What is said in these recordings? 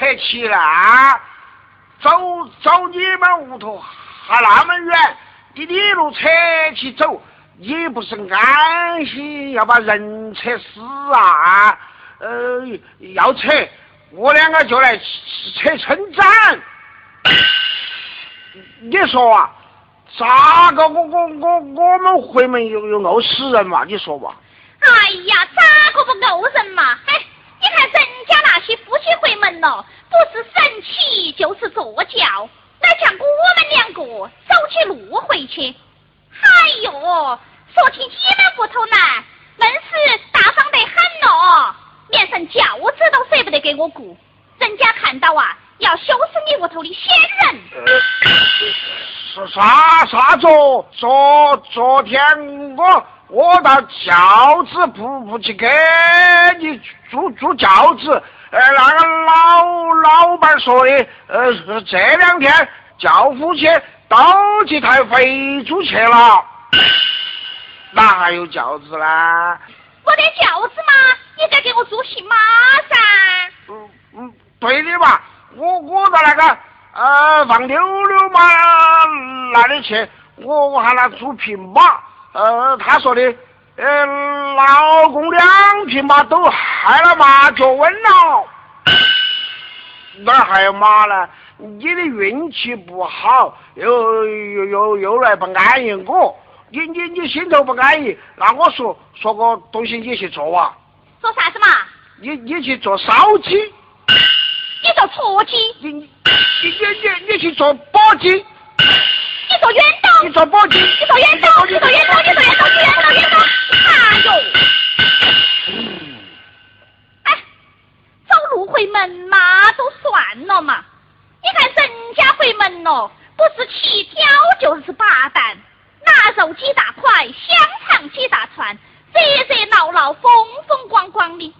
扯起了！走走你们屋头还那么远，你一路扯起走，你不是安心要把人扯死啊？呃，要扯，我两个就来扯村长。你说啊，咋个我我我我们回门又又怄死人嘛？你说吧。哎呀，咋个不怄人嘛？哎，你看人家那些夫妻回门了，不是神骑就是坐轿，哪像我们两个走起路回去？哎呦，说起你们屋头来，硬是大方得很咯，连声轿子都舍不得给我雇，人家看到啊，要羞死你屋头的仙人。是啥啥子？昨昨天我我到轿子铺铺去给你租租轿子，呃，那个老老板说的，呃，这两天轿夫去都去抬肥猪去了，哪还有轿子呢？我的轿子嘛，你该给我租匹马噻。嗯嗯，对的嘛，我我到那个呃放溜溜马那里去，我我喊他租匹马，呃，他说的，呃，老公两匹马都害了马脚瘟了，哪儿还有马呢？你的运气不好，又又又又来不安逸我，你你你心头不安逸，那我说说个东西你去做啊，做啥子嘛？你你去做烧鸡。你做错鸡，你你你你你去做簸箕，你做远斗，你做簸箕，你做远道，你做远道，你做远道，你远斗，远斗。哎呦！哎，走路回门嘛都算了嘛，你看人家回门咯，不是七挑就是八担，腊肉几大块，香肠几大串，热热闹闹，风风光光的。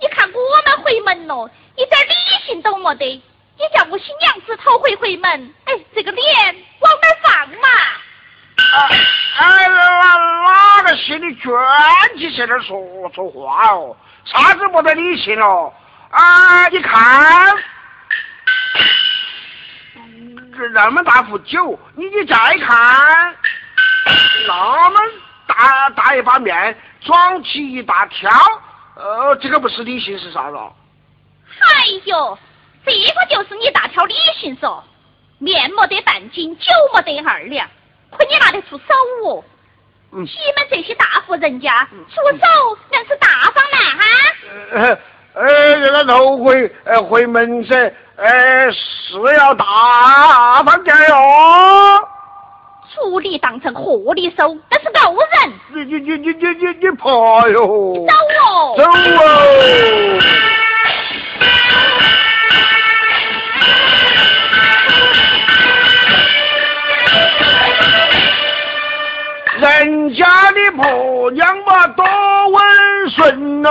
你看我们回门咯，一点礼性都没得。你叫我新娘子头回回门，哎，这个脸往哪儿放嘛？啊哎，哪哪个心里卷起在那说说话哦？啥子没得理性哦？啊，你看，这那么大壶酒，你你再看，那么大大一把面，装起一大挑，呃，这个不是理性是啥子？哎呦，这个就是你大条理性嗦，面没得半斤，酒没得二两，可你拿得出手哦。嗯你们这些大户人家出手硬是大方呢哈？呃呃，这个头回呃回门噻，呃是要大方点儿哟。处理当成货力收，那是勾人。你你你你你你你怕哟？走哦！走哦！人家的婆娘嘛多温顺哦，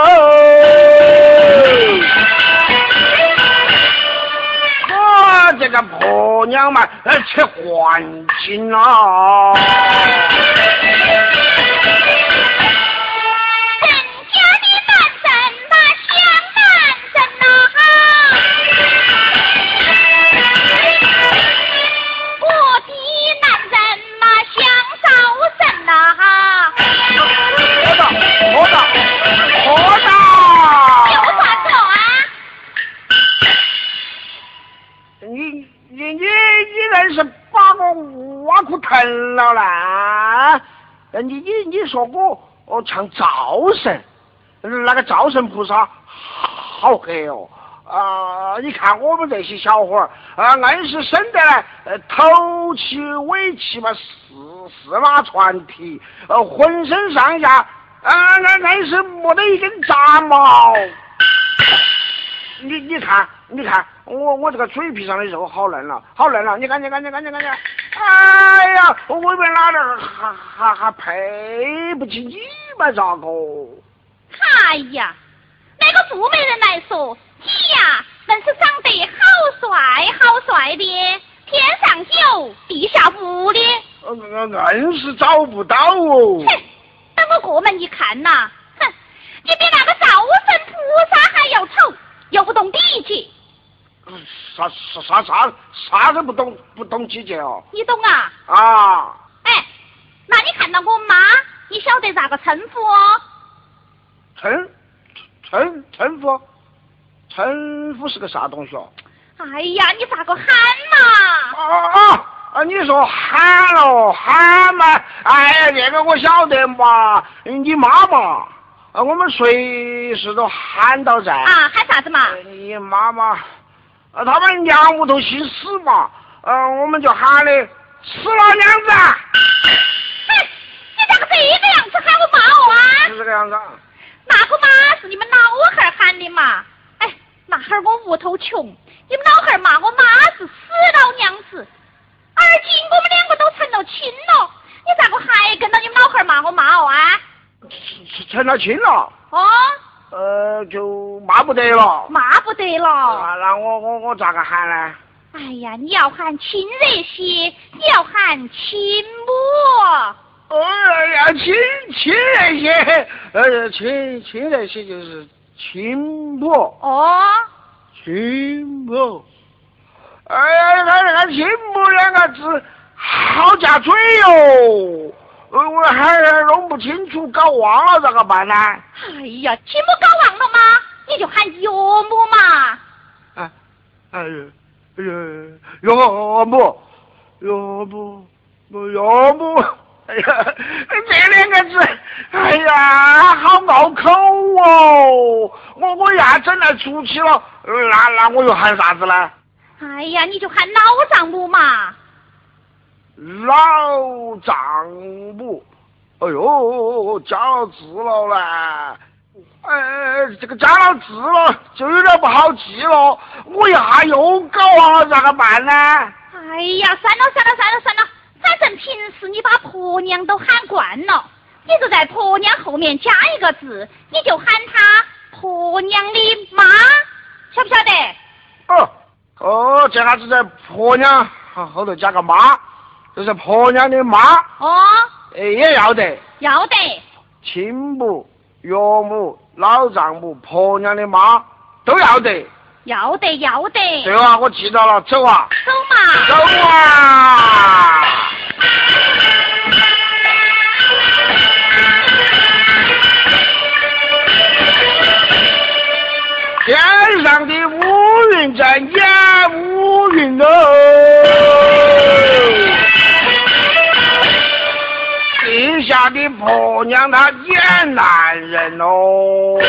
我这个婆娘嘛，吃环境啊。呃，你你你说我哦像灶神，那个灶神菩萨好黑哦。啊！你看我们这些小伙儿啊，硬是生得来，呃，头齐尾齐嘛，四四马传蹄，呃，浑身上下啊，那硬是没得一根杂毛。你你看，你看，我我这个嘴皮上的肉好嫩了，好嫩了！你赶紧赶紧赶紧赶紧！哎呀，我外边哪点还还还配不起你嘛？咋个？哎呀，那个杜美人来说。你呀，真是长得好帅好帅的，天上有，地下无的。硬是找不到哦。哼，等我过门一看呐，哼，你比那个灶神菩萨还要丑，又不懂礼节。啥啥啥啥啥都不懂，不懂季节哦。你懂啊？啊。哎，那你看到我妈，你晓得咋个称呼哦？称称称呼。称呼是个啥东西哦？哎呀，你咋个喊嘛？啊啊啊！你说喊喽喊嘛？哎呀，这个我晓得嘛，你妈妈，啊，我们随时都喊到在。啊，喊啥子嘛？你妈妈，啊，他们娘屋头姓死嘛，呃，我们就喊的死老娘子。哎，你咋个这个样子喊我妈哦啊？是这个样子。那个妈是你们老汉喊的嘛？哎那会儿我屋头穷，你们老汉儿骂我妈是死老娘子，而今我们两个都成了亲了，你咋个还跟着你们老汉儿骂我妈哦啊？成了亲了？哦。呃，就骂不得了。骂不得了。啊，那我我我咋个喊呢？哎呀，你要喊亲热些，你要喊亲母。哎呀，亲亲热些，呃，亲亲热些就是。亲母哦，亲母，哎呀，他那个亲母两个字好夹嘴哟，我还弄不清楚，搞忘了咋个办呢？哎呀，亲母搞忘了吗？你就喊岳母嘛。哎，哎呀，岳岳母，岳母，岳母。哎呀，这两个字，哎呀，好拗口哦！我我要整来出去了，那那我又喊啥子呢？哎呀，你就喊老丈母嘛。老丈母，哎呦，加了字了嘞！哎，这个加了字了，就有点不好记了。我一下又搞忘了，咋个办呢？哎呀，算了算了算了算了。反正平时你把婆娘都喊惯了，你就在婆娘后面加一个字，你就喊她婆娘的妈，晓不晓得？哦哦，这下子在婆娘后头加个妈，就是婆娘的妈。哦。哎，也要得。要得。亲母、岳母、老丈母、婆娘的妈都要得。要得，要得。对啊，我记到了，走啊。走嘛。走啊。天上的乌云在演乌云哦，下的婆娘她见男人哦。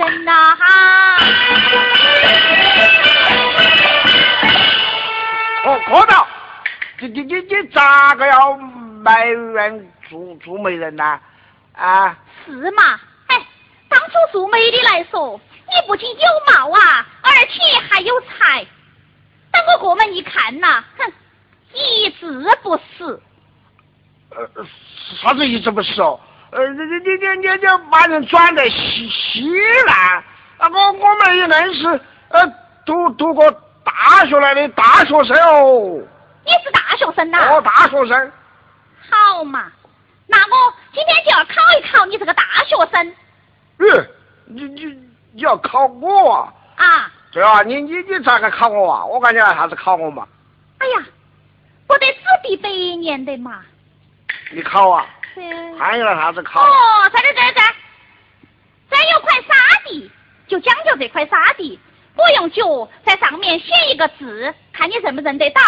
人呐哈！哦，哥道，你你你你咋个要埋怨做做媒人呐？啊？是嘛？哎，当初做媒的来说，你不仅有貌啊，而且还有才。等我过门一看呐，哼，一字不识。呃，啥子一字不识哦？呃，你你你你你把人转的稀稀烂，啊，我我们也认识呃读读过大学来的大学生哦。你是大学生呐？哦，大学生。好嘛，那我今天就要考一考你这个大学生。嗯，你你你要考我啊？啊。对啊，你你你咋个考我啊？我感觉啥子考我嘛？哎呀，不得纸币百年的嘛。你考啊？还有了啥子考？哦，在这在这，这有块沙地，就讲究这块沙地，我用脚在上面写一个字，看你认不认得到。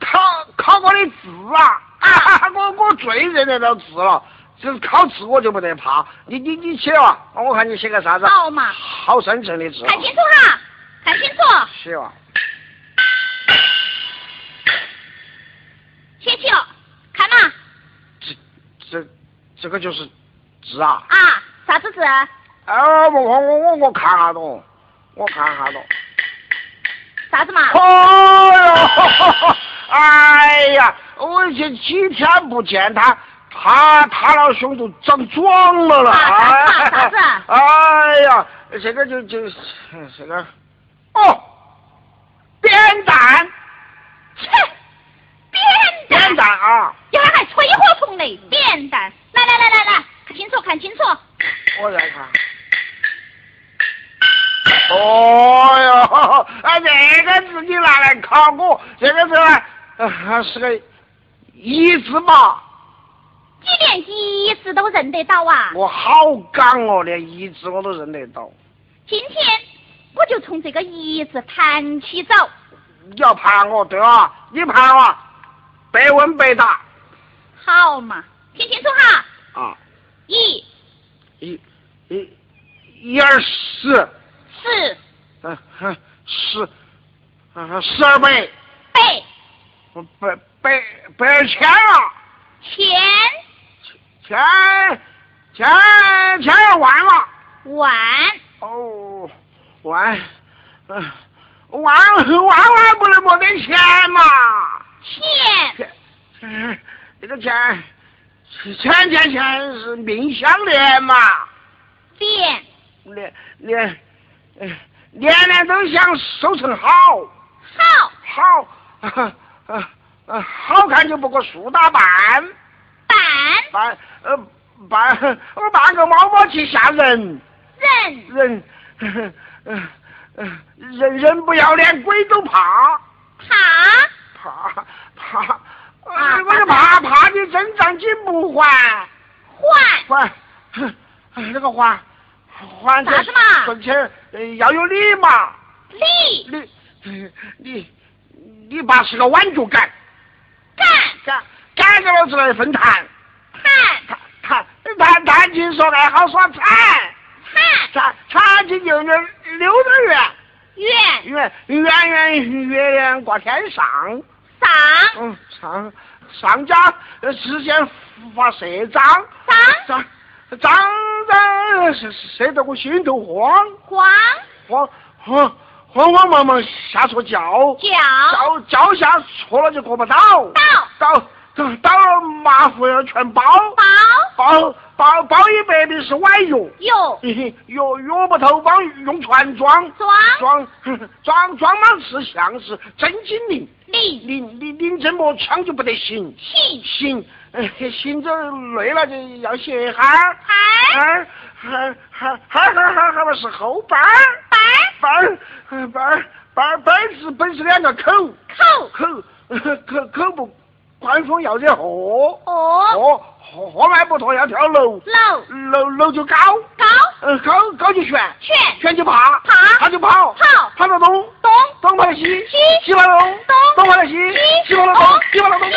考考我的字啊！啊，我我最认得到字了，就是考字我就不得怕。你你你写哇，我看你写个啥子？好嘛。好深沉的字。看清楚哈，看清楚。写哇。写起哦，看嘛。这这这个就是字啊。啊，啥子字？哦，我我我我看下懂，我看下懂。啥子嘛？哦哟！哎呀，我这几天不见他，他他老兄都长壮了了。啥子？哎呀，这个就就这个，哦，扁担。切，扁担。扁担啊！一会儿还吹火虫嘞，扁担。来来来来来，看清楚看清楚。我再看。哦哟，啊，这个字你拿来考我，这个字啊是个一字嘛。你连一字都认得到啊？我好刚哦，连一字我都认得到。今天我就从这个一字谈起走。你要盘我，对吧？你盘我，百问百答。好嘛，听清楚哈。啊。一。一，一，一二十。四，嗯哼，十，嗯十二百，百，百百百二千啊，千，千，千千二万了，万，哦，万，嗯，万万万不能没得钱嘛，钱，嗯，这个钱，钱钱钱是命相连嘛，连，连连。年年都想收成好，好，好，呃，好看就不过树打扮，扮，扮，呃，扮，我扮个猫猫去吓人，人，人，嗯，人人不要脸，鬼都怕，怕，怕，怕，我就怕怕你真账金不还，还，还，那个还。还啥子嘛？存钱要有礼嘛。礼。礼。你你爸是个碗脚杆。杆。杆。杆着老子来分摊。摊。摊摊摊摊金说爱好耍铲。铲。铲铲金就那六个圆。圆。圆圆圆月亮挂天上。上。嗯上上家实现发社长。上。张张射射得我心头慌慌慌慌慌慌忙忙下错轿轿轿下错了就过不到。到。到到到了马虎要全包。包。包包包一百的是歪药药药药不透光用船装。装。装装装满是像是真金灵灵灵灵灵这么枪就不得行行行。行着累了就要歇哈儿，哈儿，哈儿，哈儿，哈，哈，哈，哈是后班儿，班儿，班儿，班儿，班儿，班是本是两个口，口，口，口，口不官方要惹祸，哦，祸，祸来不脱要跳楼，楼，楼，楼就高，高，嗯，高，高就悬，悬，悬就爬，爬，爬就跑，跑，跑到东，东，东跑到西，西，西跑到东，东，东跑到西，西。跑到东，西。跑到东。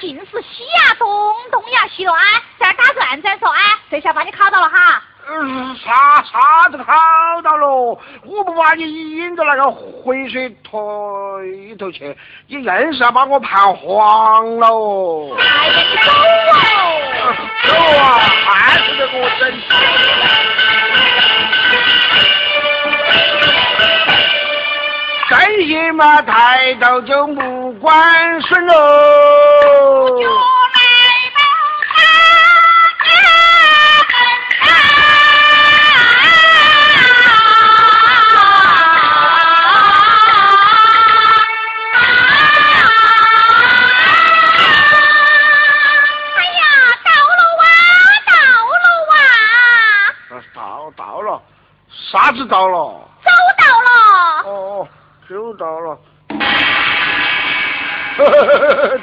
尽是西呀东，东呀西了啊！在打转转说啊，这下把你考到了哈。嗯，啥啥都考到了，我不把你引到那个回水坨里头去，你硬是要把我盘黄了哦。哎呀，你走哦！走啊，还是得给我整。真心嘛，抬头就目光顺喽。到了，啥子到了？走到了。哦哦。走到了。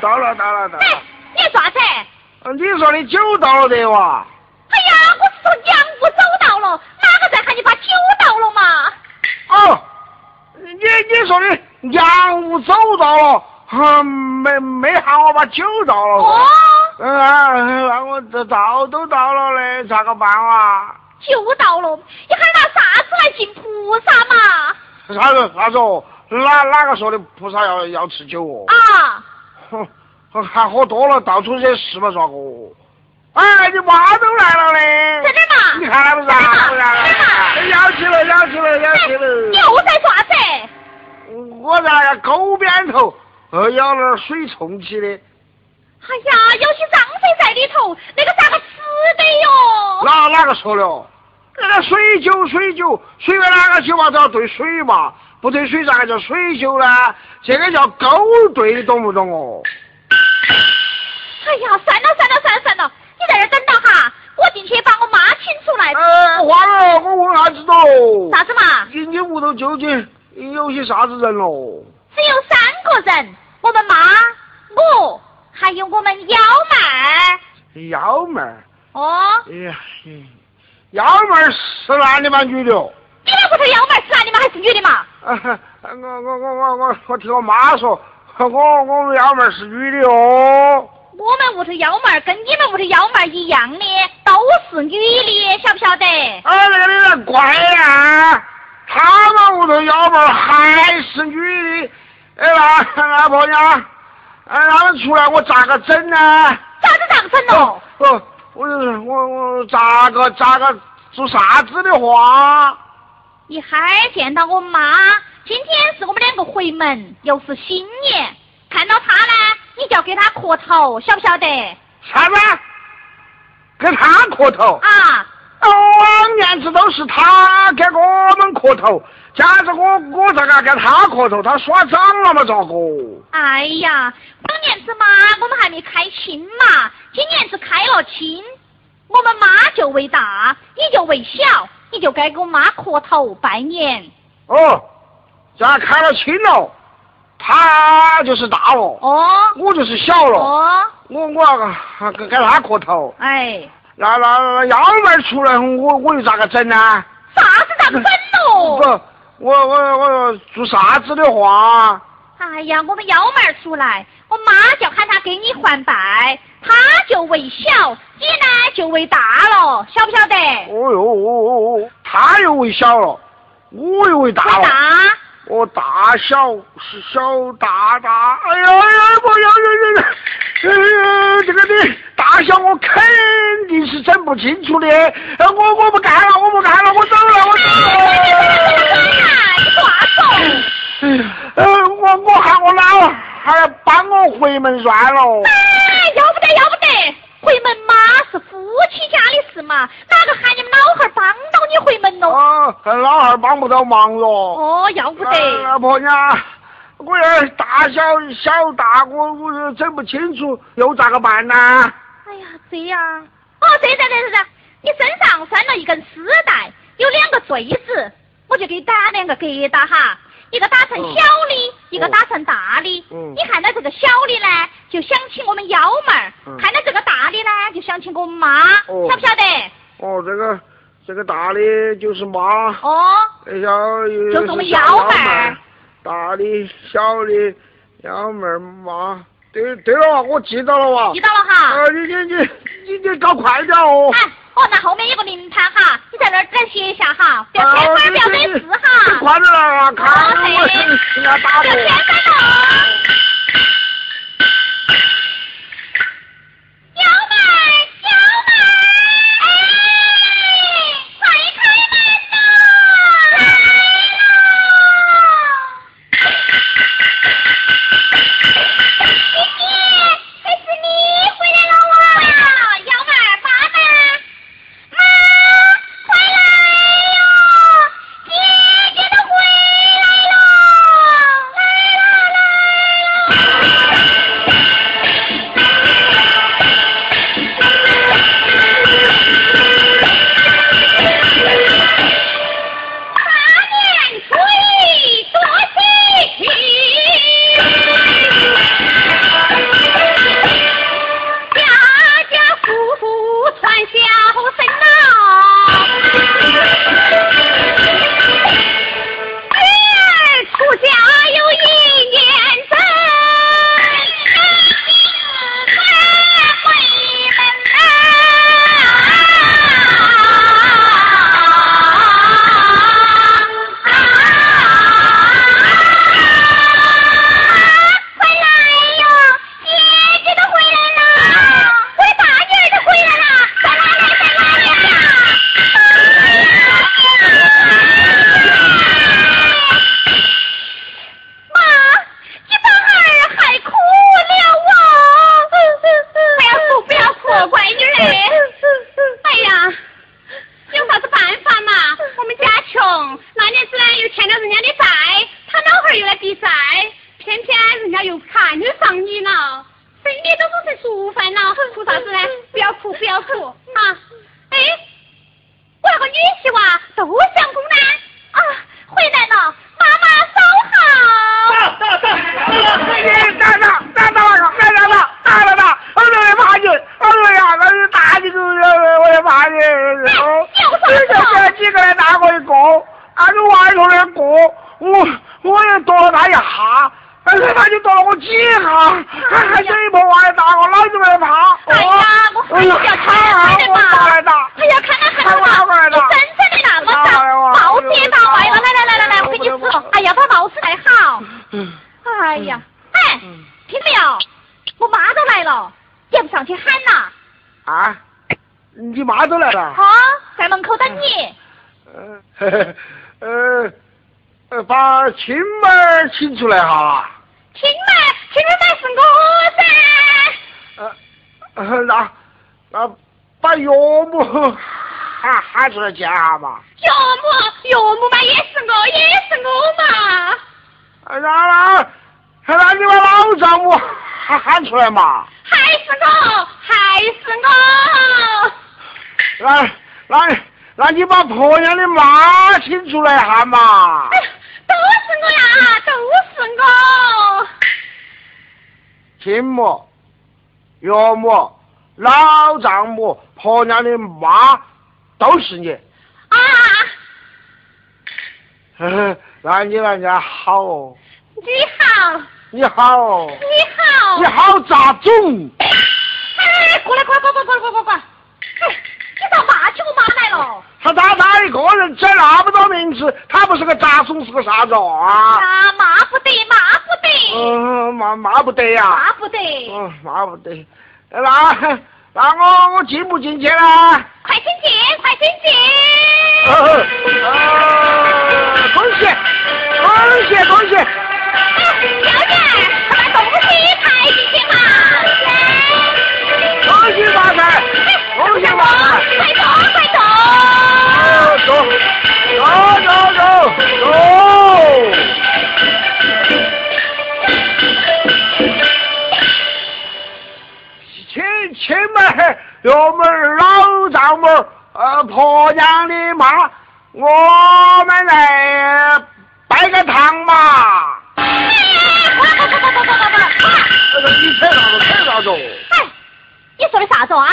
到了到了到了。哎，你啥子？你说的酒到了得哇？哎呀，我是说洋务走到了，哪个在喊你把酒倒了嘛？哦，你你说的洋务走到了，哼，没没喊我把酒倒了。哦。嗯啊，那我这倒都倒了嘞，咋个办啊？酒到了，你还拿啥子来敬菩萨嘛？啥子啥子哦？哪哪个说的菩萨要要吃酒哦？啊！哼，还喝多了，到处惹事嘛，咋个？哎，你妈都来了嘞！在这嘛？你看那不是？在这嘛？要起了，要起了，要起了！又在啥子？我在那个沟边头，呃，舀了水冲起的。哎呀，有些脏水在里头，那个咋个吃的哟？哪哪个说的？那个水酒，水酒，水跟哪个酒嘛都要兑水嘛，不对水咋个叫水酒呢？这个叫勾兑，你懂不懂哦？哎呀，算了算了算了算了，你在这等到哈，我进去把我妈请出来。呃，话了，我问啥子喽？啥子嘛？你你屋头究竟有些啥子人喽？只有三个人，我们妈，我，还有我们幺妹儿。幺妹儿。哦。哎呀，幺妹儿是男的吗？女的？你那屋头幺妹儿是男的吗？还是女的嘛？我我我我我我听我妈说，我我们幺妹儿是女的哦。我们屋头幺妹儿跟你们屋头幺妹儿一样的，都是女的，晓不晓得？哎，那个那个乖呀，他们屋头幺妹儿还是女的，哎那那婆娘，哎他们出来我咋个整呢？咋子咋个整喽？我我我我咋个咋个做啥子的话？一会儿见到我妈，今天是我们两个回门，又是新年，看到她呢，你就要给她磕头，晓不晓得？啥子？给她磕头？啊！往年子都是她给我们磕头，今子我我咋个给她磕头？她耍脏了嘛？咋个？哎呀，往年子嘛，我们还没开亲嘛，今年子开了亲，我们妈就为大，你就为小。你就该给我妈磕头拜年。哦，咱开了亲了，他就是大了。哦。我就是小了。哦。我我给给他磕头。哎。那那那幺妹出来，我我又咋个整呢？啥子咋个整喽？不，我我我做啥子的话？哎呀，我们幺妹出来，我妈就喊他给你还拜，他就为小，你呢就为大了，晓不晓得？哦哟哦哦哦，他又为小了，我又为大了。大。我大小是小大大，哎呀哎呀，我要要要，呃，这个的大小我肯定是整不清楚的，我我不干了，我不干了，我走了，我走了。你挂走。呃，我我喊我老还要帮我回门算了。哎，要不得要不得，回门嘛是夫妻家的事嘛，哪个喊你们老汉儿帮到你回门喽？哦，老汉儿帮不到忙喽。哦，要不得。老婆娘，我要大小小大，我我整不清楚，又咋个办呢？哎呀，这样。哦，对对对对对，你身上拴了一根丝带，有两个坠子，我就给你打两个疙瘩哈。一个打成小的，一个打成大的。嗯。你看到这个小的呢，就想起我们幺妹儿；看到这个大的呢，就想起我们妈。哦。晓不晓得？哦，这个这个大的就是妈。哦。小就是我们幺妹儿。大的、小的，幺妹儿妈。对对了，我记到了哇。记到了哈。呃，你你你你你搞快点哦。哎。哦，那后面有个灵堂哈，你在那儿再写一下哈，不要添砖，不要惹事哈。快点啊，看我人家打不要添砖了。来哈！亲妹，亲妹是我噻。呃，那那把岳母喊喊出来见下嘛。岳母，岳母嘛也是我，也是我嘛。那那那你把老丈母喊喊出来嘛。还是我，还是我。那那那你把婆娘的妈请出来喊嘛。都是我呀，都是我。亲母、岳母、老丈母、婆娘的妈，都是你。啊。那你人家好哦。你好。你好哦。你好。你好杂种。哎，过来，过来，过来过来过来过来！哎。你咋骂起我妈来了？他他他一个人整那么多名字，他不是个杂种是个啥子啊？啊，骂不得，骂。嗯，骂骂不得呀。骂不得。嗯，骂不得。那那我我进不进去啦？快请进，快进进。呃，恭喜，恭喜，恭喜。小姐，快把东西抬进去嘛。恭喜发财，恭喜发财。快走，快走。走，走走走走。亲亲们，嘿，我们，老丈母，呃，婆娘的妈，我们来拜个堂嘛。哎，不不不不不不不，啊，我说你扯啥子扯啥子哎？嗨，你说的啥子哦？啊，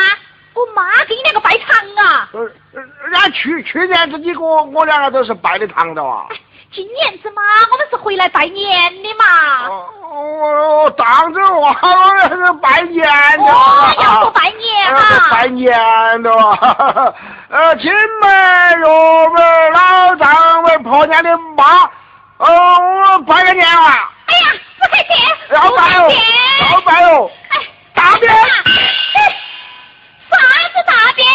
我妈给你两个拜堂啊。呃，人家去去年子你给我，我两个都是拜的堂的哎。今年子嘛，我们是回来拜年的嘛。哦，当着我是拜年的。哦，要说拜年哈。拜年的。呃，亲们、岳母、老丈们、婆娘的妈，哦，我拜个年啊。哎呀，不客气。要拜哦，要拜哦。哎，大便。啥子大便？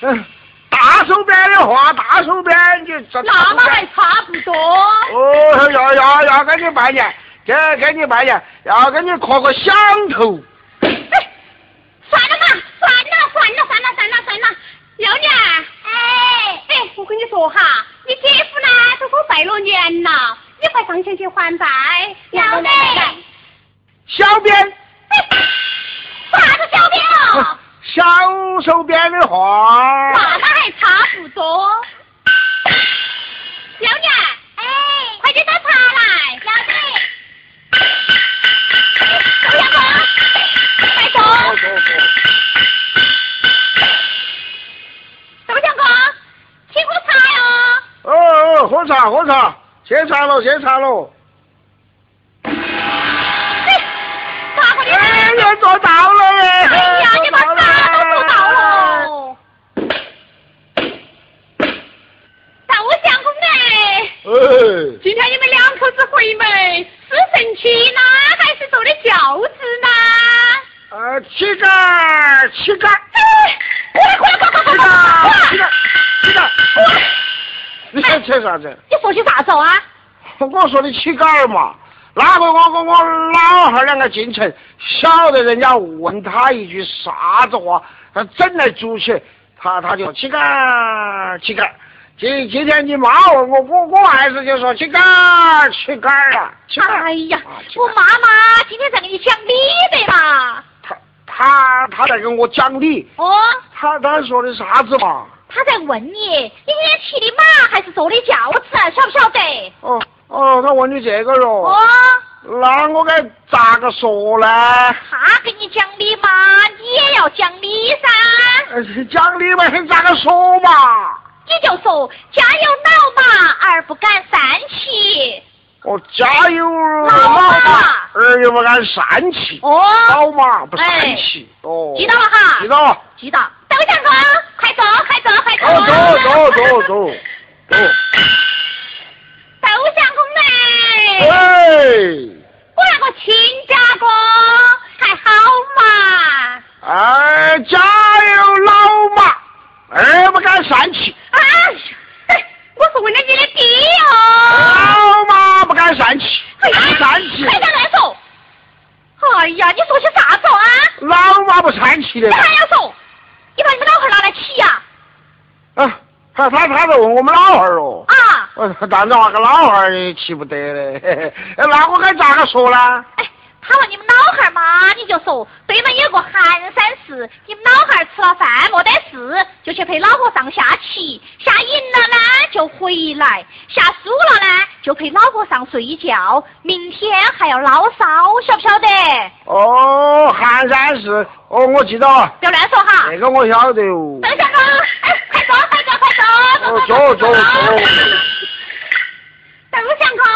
嗯，大手边的话，大手边你这。那么还差不多。哦，要要要给你拜年，给给你拜年，要给你磕个响头。哎，算了嘛，算了算了算了算了算了，幺娘，哎哎，我跟你说哈，你姐夫呢都给我拜了年了，你快上前去还债。要得。小编。啥子小编啊？小手边的话，还差不多。幺娘，哎，快点倒茶来，要得。周阳哥，快走。周强哥，请喝茶哟。哦哦，喝茶喝茶，谢茶了谢茶了。哎，咋个的？哎，又做到了耶！哎呀，今天你们两口子回门是神气呢，还是坐的轿子呢？呃，乞丐，乞丐。哎，过来过来快快快快！乞丐，乞丐，你想扯啥子？你说些啥子啊？我说的乞丐嘛，那个我跟我老汉两个进城，晓得人家问他一句啥子话，他整来煮起，他他就乞丐，乞丐。今今天你妈问我，我我还是就说去干去干啊！哎呀，我妈妈今天在给你讲理的嘛。他他他在跟我讲理，哦，他他说的啥子嘛？他在问你，你今天骑的马还是坐的轿子，晓不晓得？哦哦，他问你这个哟。哦，那我该咋个说呢？他给你讲理嘛，你也要讲理噻。呃讲理嘛，你咋个说嘛？你就说家有老马而不敢三骑。哦，家有老老马马，儿又不敢善骑。哦，老马不善哎骑。哦，记到了哈。记到了。记到。窦相公，快走，快走，快走。哦，走走走走走。窦 相公嘞，哎，我那个亲家公还好嘛？哎，家有儿不敢善骑。啊，哎我是为了你的爹哦。老妈不敢善骑，哎呀不善骑。快点乱说！哎呀，你说些啥子啊？老妈不善骑的你。还要说？你把你们老汉儿拿来骑呀？啊，他他他在问我们老汉儿哦。啊？我，但是那个老汉儿也骑不得嘞，那我该咋个说呢？哎，他问你们老汉儿嘛，你就说对门有个寒山寺，你们老汉儿吃了饭没得事，就去陪老和尚下棋，下赢了呢就回来，下输了呢就陪老和尚睡觉，明天还要捞烧，晓不晓得？哦，寒山寺，哦，我记得了，不要乱说哈。这个我晓得哦。邓相公，哎，快走，快走，快走，哦，走走走。邓相公，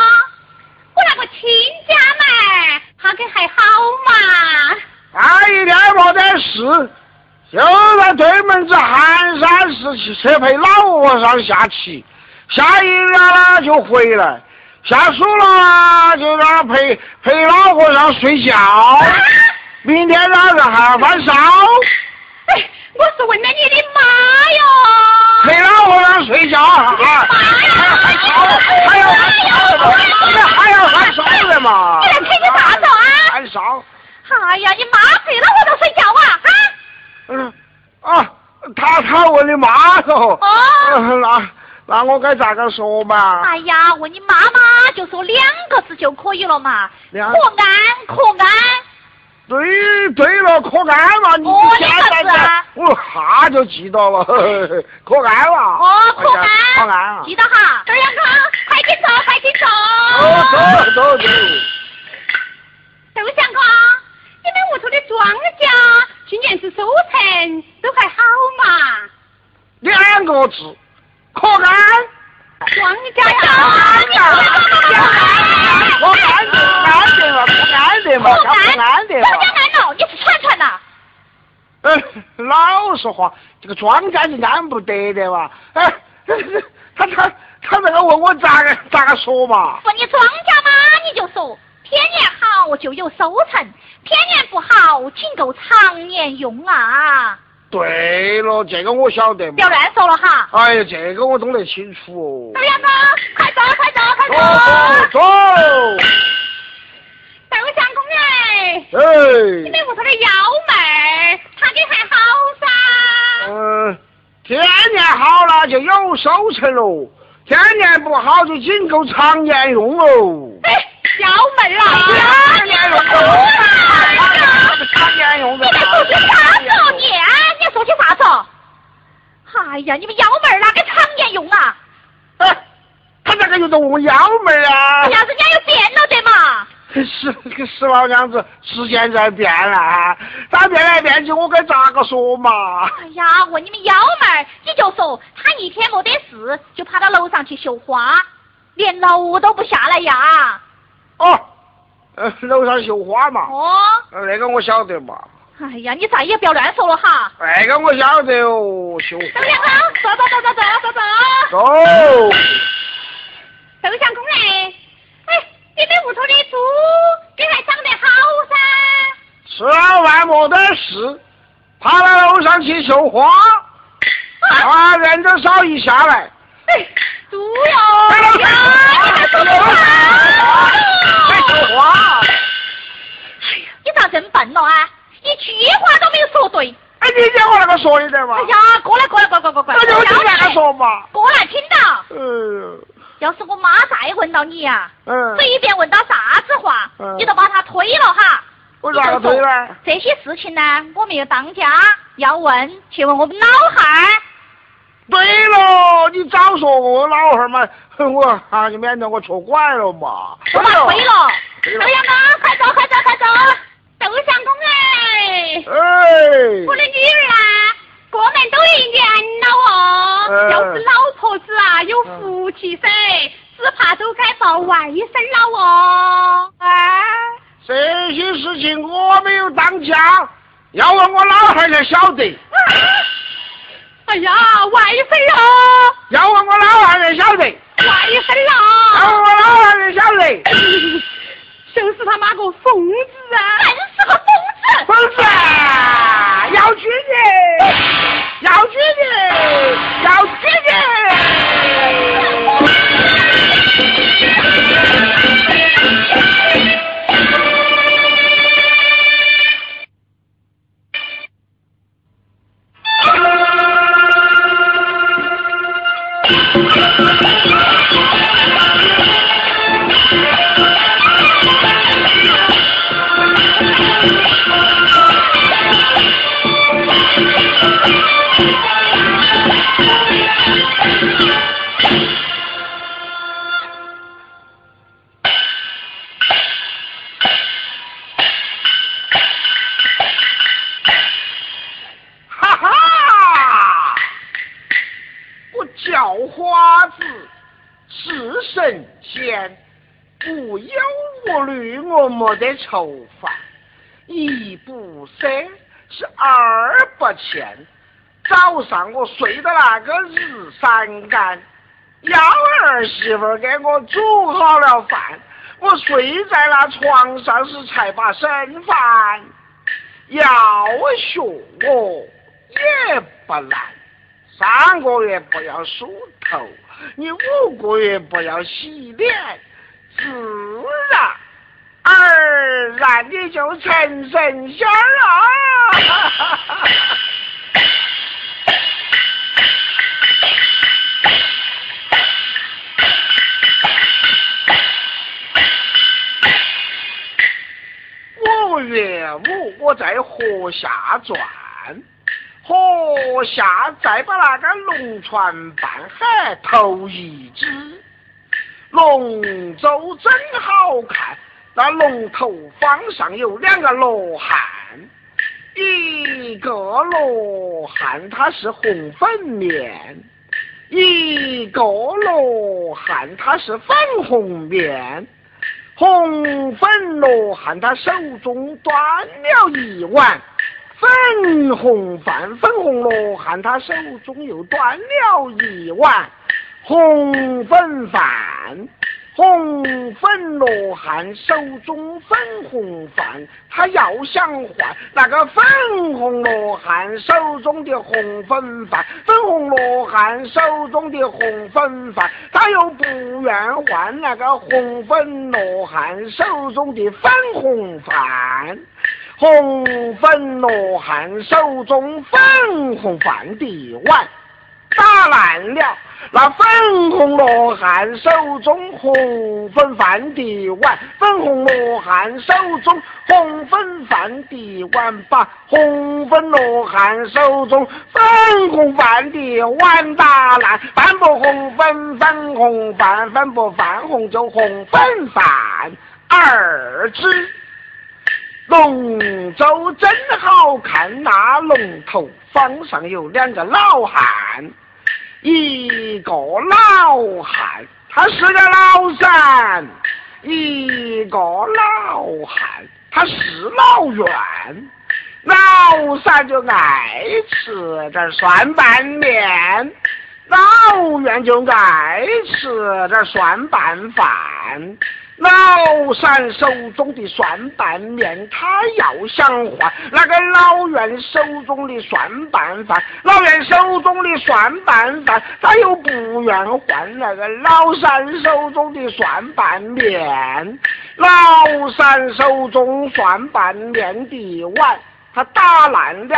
我那个亲家们，他可还好嘛？他一天没得事，就在对门子寒山寺去车陪老和尚下棋，下一了呢就回来，下输了呢就让他陪陪老和尚睡觉，明天早上还要翻烧。哎，我是问了你的妈哟！陪老和尚睡觉啊！还要还要还要还烧的嘛？你来陪个啥子啊？还烧？哎呀，你妈睡了我都睡觉啊？啊？嗯啊，他他问你妈喽？哦。那那我该咋个说嘛？哎呀，问你妈妈就说两个字就可以了嘛，两可安可安。对对了，可安嘛，你哦现在啊我哈就记到了，可安了。哦，可哎呀可安安，啊！记得哈。二阳哥，快点走，快点走。哦，走走走。窦相公，你们屋头的庄稼去年子收成都还好嘛？两个字，可安。庄稼呀，可安的，安的嘛，可安的嘛，可可安的嘛。庄稼安了，你是串串呐？哎，老实话，这个庄稼是安不得的哇。哎，他他他这个问我咋个咋个说嘛？问你庄稼嘛，你就说天年好就有收成，天年不好仅够常年用啊！对了，这个我晓得嘛。不要乱说了哈！哎呀，这个我懂得清楚哦。窦阳哥，快走，快走，快走走！走走。窦相公哎，你哎，们屋头的幺妹儿，她给还好噻？嗯，天年好了就有收成喽，天年不好就仅够常年用哦。哎，幺妹儿啊，常年用的，常年用的。你在说些啥子哦你？啊，你说些啥子哦？哎呀，你们幺妹儿哪个常年用啊？哎，他这个又在问我幺妹儿啊。要是人家又变了的嘛？是个是老娘子，时间在变啊，他变来变去，我该咋个说嘛？哎呀，问你们幺妹儿，你就说他一天没得事，就爬到楼上去绣花，连楼都不下来呀。哦，呃，楼上绣花嘛，哦，呃那个我晓得嘛，哎呀，你再也不要乱说了哈。那个我晓得哦，绣周相公，走走走走走走走。走。周相公嘞，哎，你们屋头的猪给还长得好噻。吃了饭没得事，爬到楼上去绣花，啊，人都少一下来。哎，猪哟！哎呀，你在说什么？在绣花。你咋这么笨了啊？一句话都没有说对。哎，你听我那个说一点嘛哎。呀，过来过来过来过来过来。那就听那个说嘛。过来听到。嗯要是我妈再问到你呀、嗯。随便问到啥子话，嗯你都把她推了哈。我咋个对了？这些事情呢，我没有当家，要问，去问我们老汉儿。对了，你早说我老汉儿嘛，我啊，你免得我错怪了嘛。我嘛对了，对了豆芽妈，快走快走快走！窦相公哎，哎，我的女儿啊，过门都一年了哦。嗯要是老婆子啊，有福气噻，只怕都该抱外甥了哦。啊，这些事情我没有当家，要问我老汉儿才晓得。哎呀，外甥啊，要问我老汉儿才晓得，外甥要啦！问我老汉儿才晓得。就是他妈个疯子啊！真是个疯子！疯子啊，要娶你，要娶你，要娶你。哈哈！我叫花子是神仙，无忧无虑，我没得愁烦。一不三是二不欠，早上我睡的那个日三竿，幺儿媳妇给我煮好了饭，我睡在那床上时才把剩饭。要学我也不难，三个月不要梳头，你五个月不要洗脸，自然而然你就成神仙儿 我在河下转，河下再把那个龙船半海头一只，龙舟真好看，那龙头方上有两个罗汉，一个罗汉他是红粉面，一个罗汉他是粉红面。红粉罗汉他手中端了一碗粉红饭，粉红罗汉他手中又端了一碗红粉饭。红粉罗汉手中粉红饭，他要想换那个粉红罗汉手中的红粉饭，粉红罗汉手中的红粉饭，他又不愿换那个红粉罗汉手中的粉红饭。红粉罗汉手中粉红饭的碗打烂了。那粉红罗汉手中红粉饭的碗，粉红罗汉手中红粉饭的碗，把红粉罗汉手中粉红饭的碗打烂，饭不红粉，粉红饭，粉不饭红就红粉饭二只。龙舟真好看，那龙头方上有两个老汉。一个老汉，他是个老三；一个老汉，他是老院。老三就爱吃点酸拌面，老院就爱吃点酸拌饭。老三手中的酸拌面，他要想换那个老袁手中的酸拌饭，老袁手中的酸拌饭，他又不愿换那个老三手中的酸拌面。老三手中酸拌面的碗，他打烂了。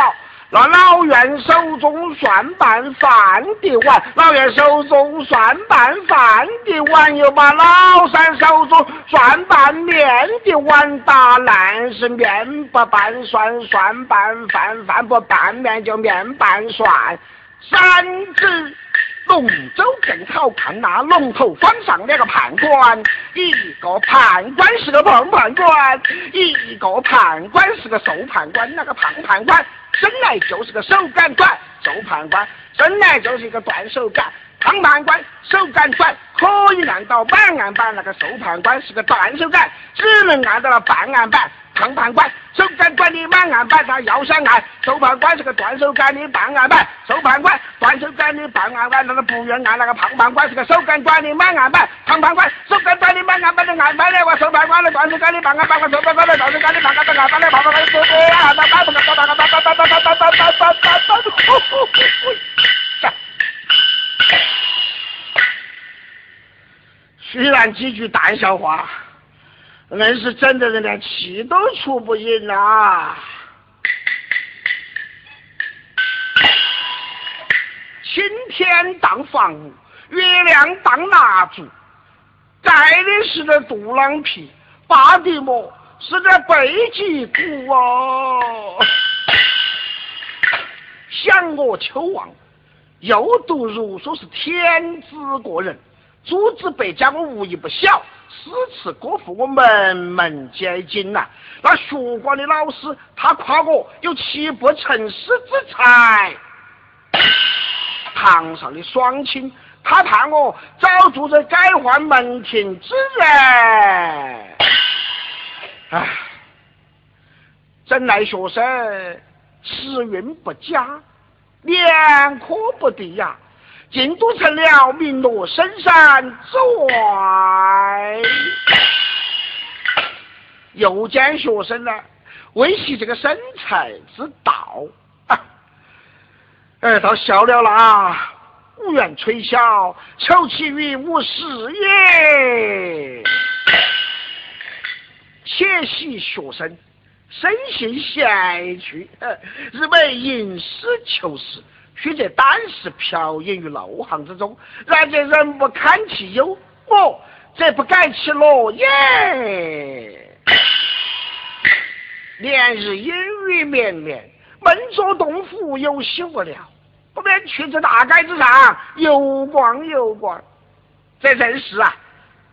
那老袁手中算盘饭的碗，老袁手中算盘饭的碗，又把老三手中算盘面的碗打烂，是面不拌蒜，蒜拌饭，饭不拌面就面拌蒜，三只。龙舟更好看，那龙头方上两个判官，一个判官是个胖判官，一个判官是个瘦判官。那个胖判官生来就是个手杆短，瘦判官生来就是一个断手杆。胖判官手杆短，可以按到板案板；那个瘦判官是个断手杆，只能按到了半案板。胖判官手杆管的满案板，他要想按；瘦判官是个断手杆的半案板，瘦判官断手杆的半案板，那个不愿按。那个胖判官是个手杆管的满案板，胖判官手杆管的满案板的案板的我瘦判官的断手杆的半案板，我瘦判官的断手杆的半案板，案板的胖判官的手杆案板板不干，板板板板板板板板板板板板，呼呼呼呼，虽然几句淡笑话。硬是整的人连气都出不赢啊！青天当房屋，月亮当蜡烛，盖的是这杜朗皮，巴的么是这北极鼓哦。想我秋望，又读儒说是天资过人，诸子百家我无一不晓。诗词歌赋我门门皆精呐，那学馆的老师他夸我有七步成诗之才，堂上的双亲他盼我早做这改换门庭之人，唉，怎奈学生时运不佳，连科不第呀。进都成了名落深山之外，又见学生呢，温习这个生财之道，哎，倒笑了啦，无缘吹箫，求其于无事也。且喜学生生性闲趣，日 为吟诗求实。须在胆识飘逸于漏行之中，然见人不堪其忧，我则不改其乐也。连日阴雨绵绵，闷作洞府，有心无聊，不免去这大街之上游逛游逛。这正是啊，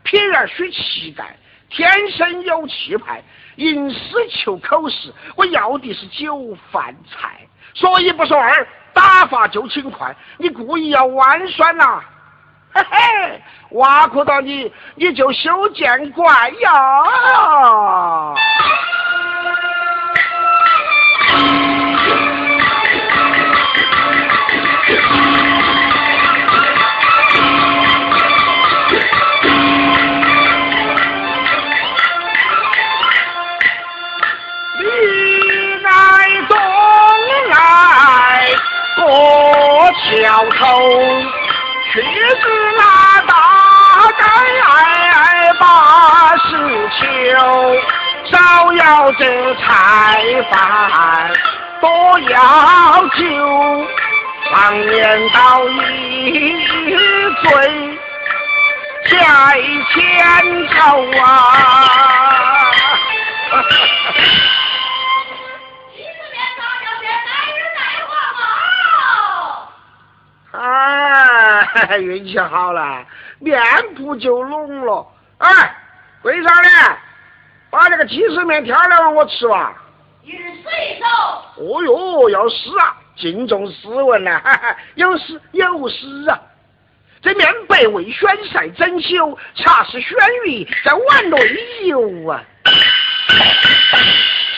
撇儿须气概，天生有气派，吟诗求口实，我要的是酒饭菜，说一不说二。打发就勤快，你故意要弯酸呐？嘿嘿，挖苦到你，你就修见怪呀！摇头，去子那大概八十秋，少要这菜饭，多要酒，常年到一醉在千头啊！运气好了，面铺就拢了。哎，柜上的，把那个鸡丝面挑两碗我吃吧。一。哦哟，要死啊，敬重诗文呐，有诗有诗啊。这面白为选晒整修，恰是选于在碗内游啊。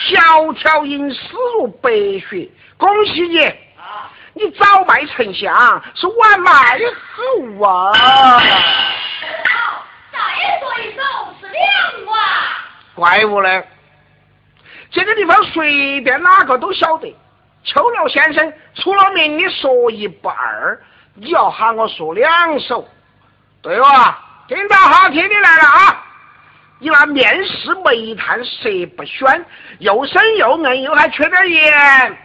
小条银丝如白雪，恭喜你。你早卖丞相，是晚卖猴啊！好，再说一首是两万。怪物嘞！这个地方随便哪个都晓得。秋老先生出了名的说一不二，你要喊我说两首，对吧？听到好听的来了啊！你那面试煤炭，色不选，又深又硬，又还缺点盐。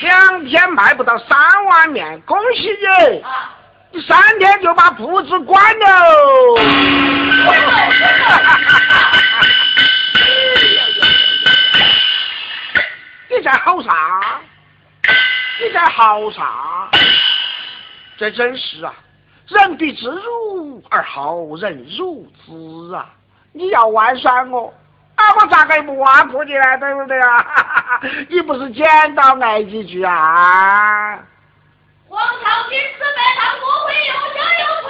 两天卖不到三碗面，恭喜你！你三天就把铺子关了。你在吼啥？你在嚎啥？这真是啊！人必自辱而好人辱之啊！你要玩耍我，啊，我咋个不挖苦你呢？对不对啊？你不是捡到挨几句啊？黄朝金子白糖不会有家有腿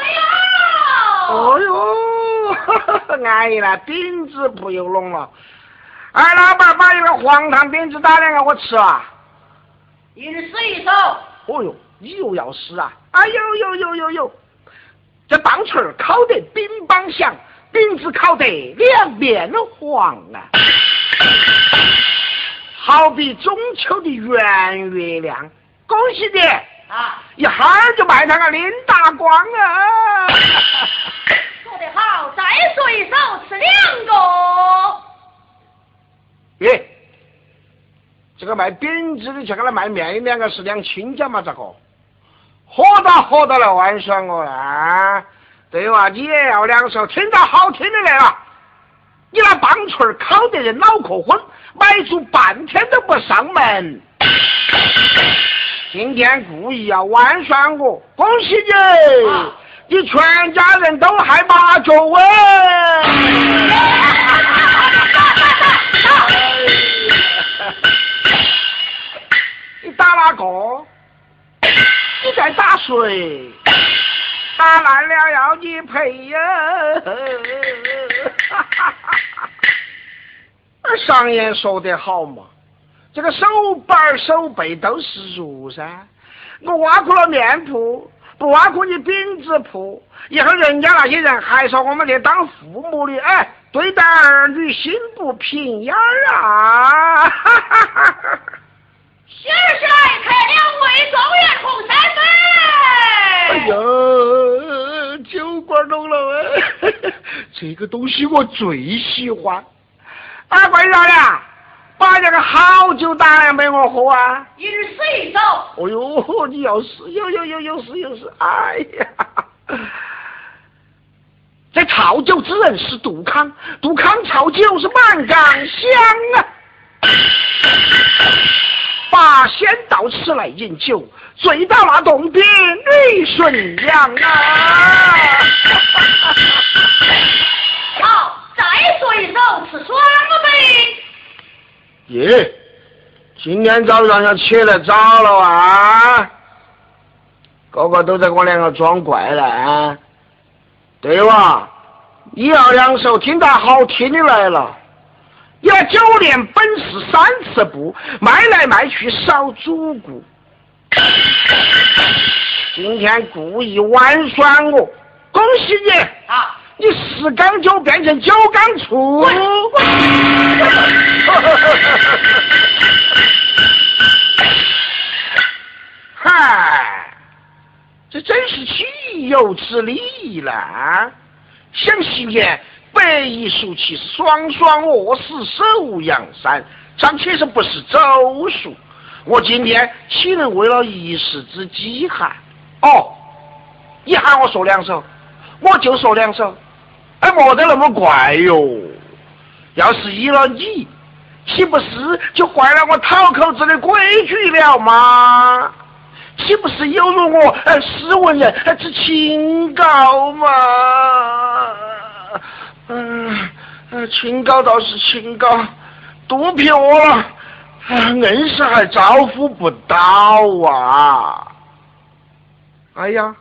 哦！哦哟，安逸了，饼子不又弄了。哎老板把一个黄糖饼子打两个我吃啊！一日死一手。哦哟，你又要死啊！哎呦呦呦呦呦！这棒槌儿烤得乒乓响，饼子烤得两面黄啊！好比中秋的圆月亮，恭喜你啊！一哈儿就卖上个林大光啊！说得好，再说一首吃两个。耶，这个卖饼子的去给他卖面，两个是两亲家嘛？咋个？喝到喝到了，玩耍我啊！对哇，你也要两手，听到好听的来了。你那棒槌儿烤得人脑壳昏，买主半天都不上门。今天故意要玩耍我，恭喜你！你全家人都害麻脚喂！你打哪个？你在打谁？打烂了要你赔呀！上言说得好嘛，这个手板手背都是肉噻。我挖苦了面铺，不挖苦你饼子铺，以后人家那些人还说我们这当父母的，哎，对待儿女心不平眼儿啊！喜儿是来开两位状元红山哎呀，酒馆弄了哎，这个东西我最喜欢。二贵少爷，把这个好酒打来给我喝啊！一日死一手。哦呦，你要死，有有有有死有死！哎呀，这炒酒之人是杜康，杜康炒酒是满缸香啊！八仙到此来饮酒，醉倒那洞边女顺阳啊！好，再说一首吃酸了没。耶，今天早上要起来早了啊！个个都在给我两个装怪了啊！对哇，你要两首听到好听的来了。要九年本事三十步，卖来卖去少主顾。今天故意玩耍我，恭喜你！啊，你十缸酒变成九缸醋。嗨，这真是岂有此理了！想昔年。百一数其实双双饿死，手阳山，尚且是不是周数？我今天岂能为了一时之饥寒？哦，你喊我说两首，我就说两首，哎，莫得那么怪哟！要是依了你，岂不是就坏了我讨口子的规矩了吗？岂不是有辱我呃斯文人之清高吗？嗯，清高倒是清高，肚皮饿了，硬是还招呼不到啊！哎呀，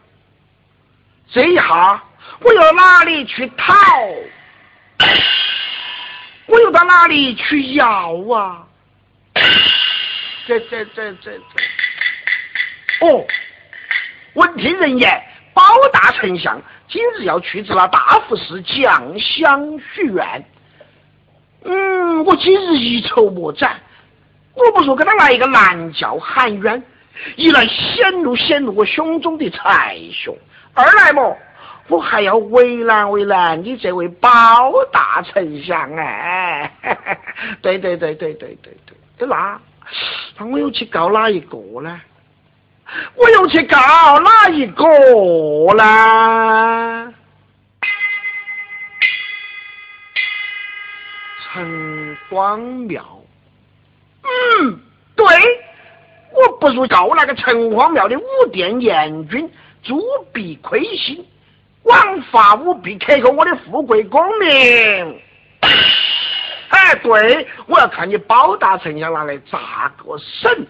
这一下我又哪里去讨？我又到哪里去要啊？这这这这这，哦，闻听人言，包大丞相。今日要去至那大福寺降香许愿，嗯，我今日一筹莫展。我不说给他来一个南教喊冤，一来显露显露我胸中的才雄，二来么，我还要为难为难你这位包大丞相哎。对对对对对对对，那那我又去告哪一个呢？我又去告哪一个呢？陈光庙。嗯，对，我不如告那个城隍庙的武殿阎君作弊亏心，枉法舞弊，克扣我的富贵功名。哎，对，我要看你包大丞相拿来砸个省，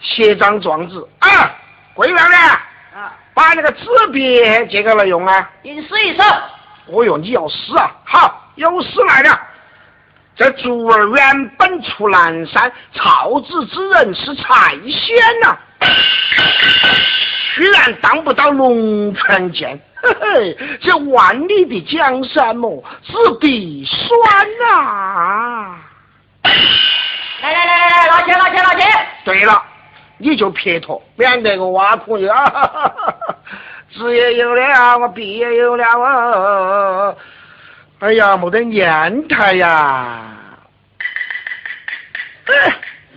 写张状子啊，桂亮亮啊，把那个纸笔借给了用啊，吟诗一首。哦哟，你要死啊？好，有诗来了。这竹儿原本出南山，操子之人是蔡仙呐，居然当不到龙泉剑，嘿嘿，这万里的江山么，子弟酸呐！来来来来来，老钱老钱老钱。对了，你就撇脱，免得我挖苦你啊！字也有了，我笔也有了哦。哎呀，没得砚台呀！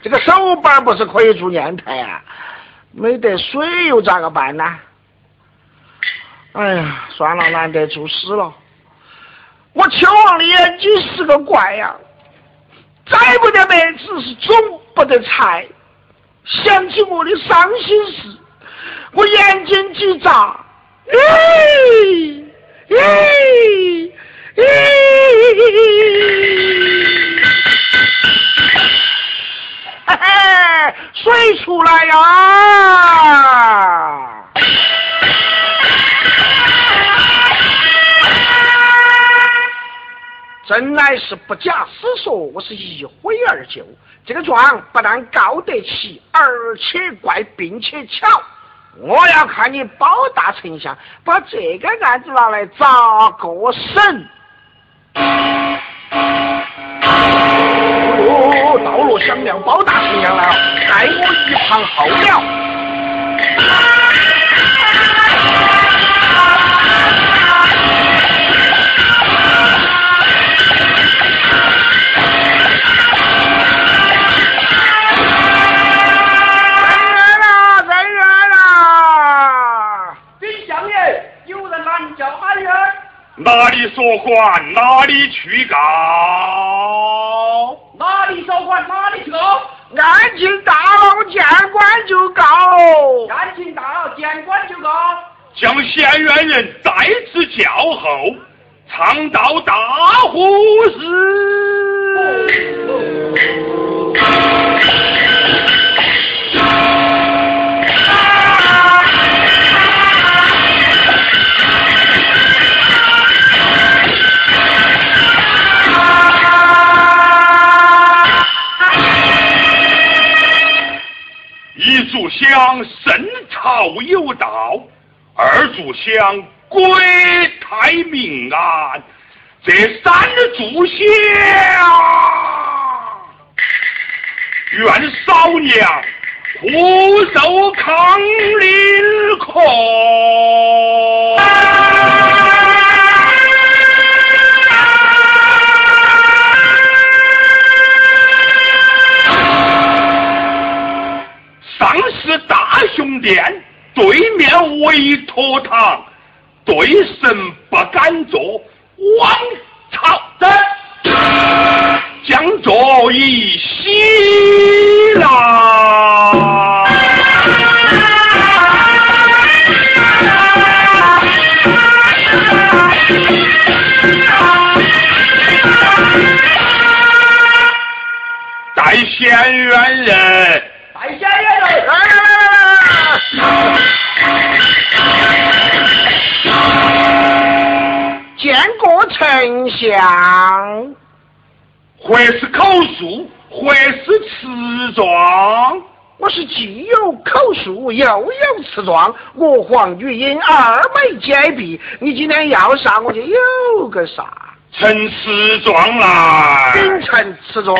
这个手板不是可以做砚台啊？没得水又咋个办呢？哎呀，算了，难得做诗了。我秋王的眼睛是个怪呀，摘不得麦子是种不得菜。想起我的伤心事，我眼睛几眨，咦咦。嘿，嘿，水出来呀！真乃是不假思索，我是一挥而就。这个状不但告得起，而且怪，并且巧。我要看你包大丞相把这个案子拿来咋个审。哦，道路响亮，包大丞相来了，待我一旁候了。哪里说官哪里去告，哪里说官哪里去告，案情大了见官就告，案情大了见官就告，将县院人再次叫后，唱到大呼事。想圣朝有道，二柱香国泰民安。这三柱香，愿少娘福寿康临空。是大雄殿对面委托堂，对神不敢坐，王朝的将座一息啦。待县院人。丞相，或是口述，或是词状。我是既有口述，又有词状，我黄玉英二枚皆璧。你今天要啥，我就有个啥。呈词状来。秉承词状。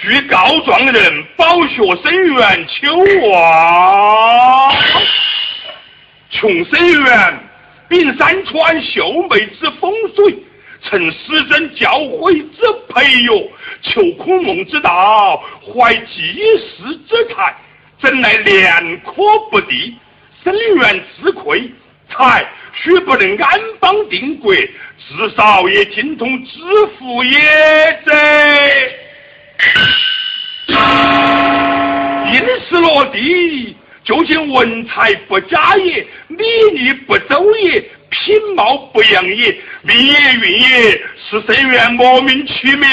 据告状人保学生员秋望，穷生员秉山川秀美之风水，趁师尊教诲之培育，求孔孟之道，怀济世之才，怎奈连科不第，生源自愧，才须不能安邦定国，至少也精通知府也者。因事落地，究竟文才不佳也，礼仪不周也，品貌不扬也，命也运也，是生源莫名其妙